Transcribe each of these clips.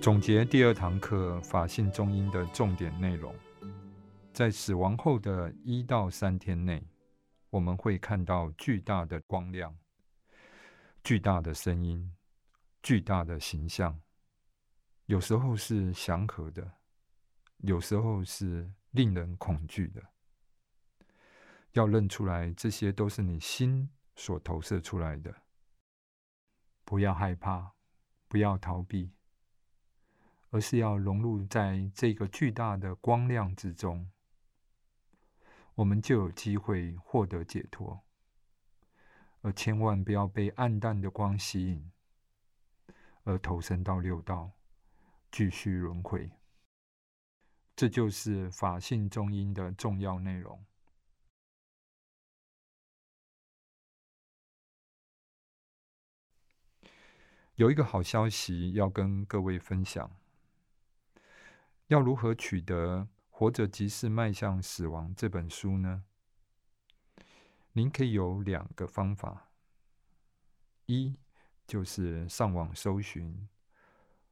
总结第二堂课法性中音的重点内容，在死亡后的一到三天内，我们会看到巨大的光亮、巨大的声音、巨大的形象，有时候是祥和的，有时候是令人恐惧的。要认出来，这些都是你心所投射出来的。不要害怕，不要逃避，而是要融入在这个巨大的光亮之中，我们就有机会获得解脱。而千万不要被暗淡的光吸引，而投身到六道，继续轮回。这就是法性中因的重要内容。有一个好消息要跟各位分享：要如何取得《活着即是迈向死亡》这本书呢？您可以有两个方法：一就是上网搜寻《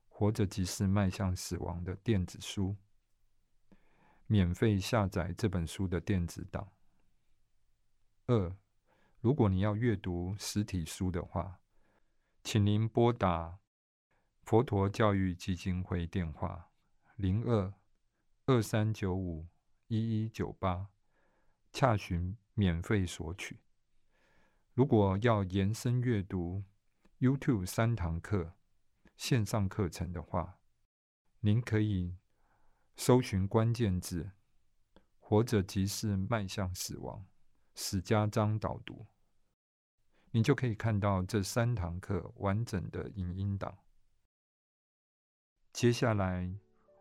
活着即是迈向死亡》的电子书，免费下载这本书的电子档；二，如果你要阅读实体书的话。请您拨打佛陀教育基金会电话零二二三九五一一九八，洽询免费索取。如果要延伸阅读 YouTube 三堂课线上课程的话，您可以搜寻关键字“活着即是迈向死亡”，史家章导读。你就可以看到这三堂课完整的影音档。接下来，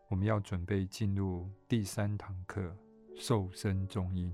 我们要准备进入第三堂课——瘦身中音。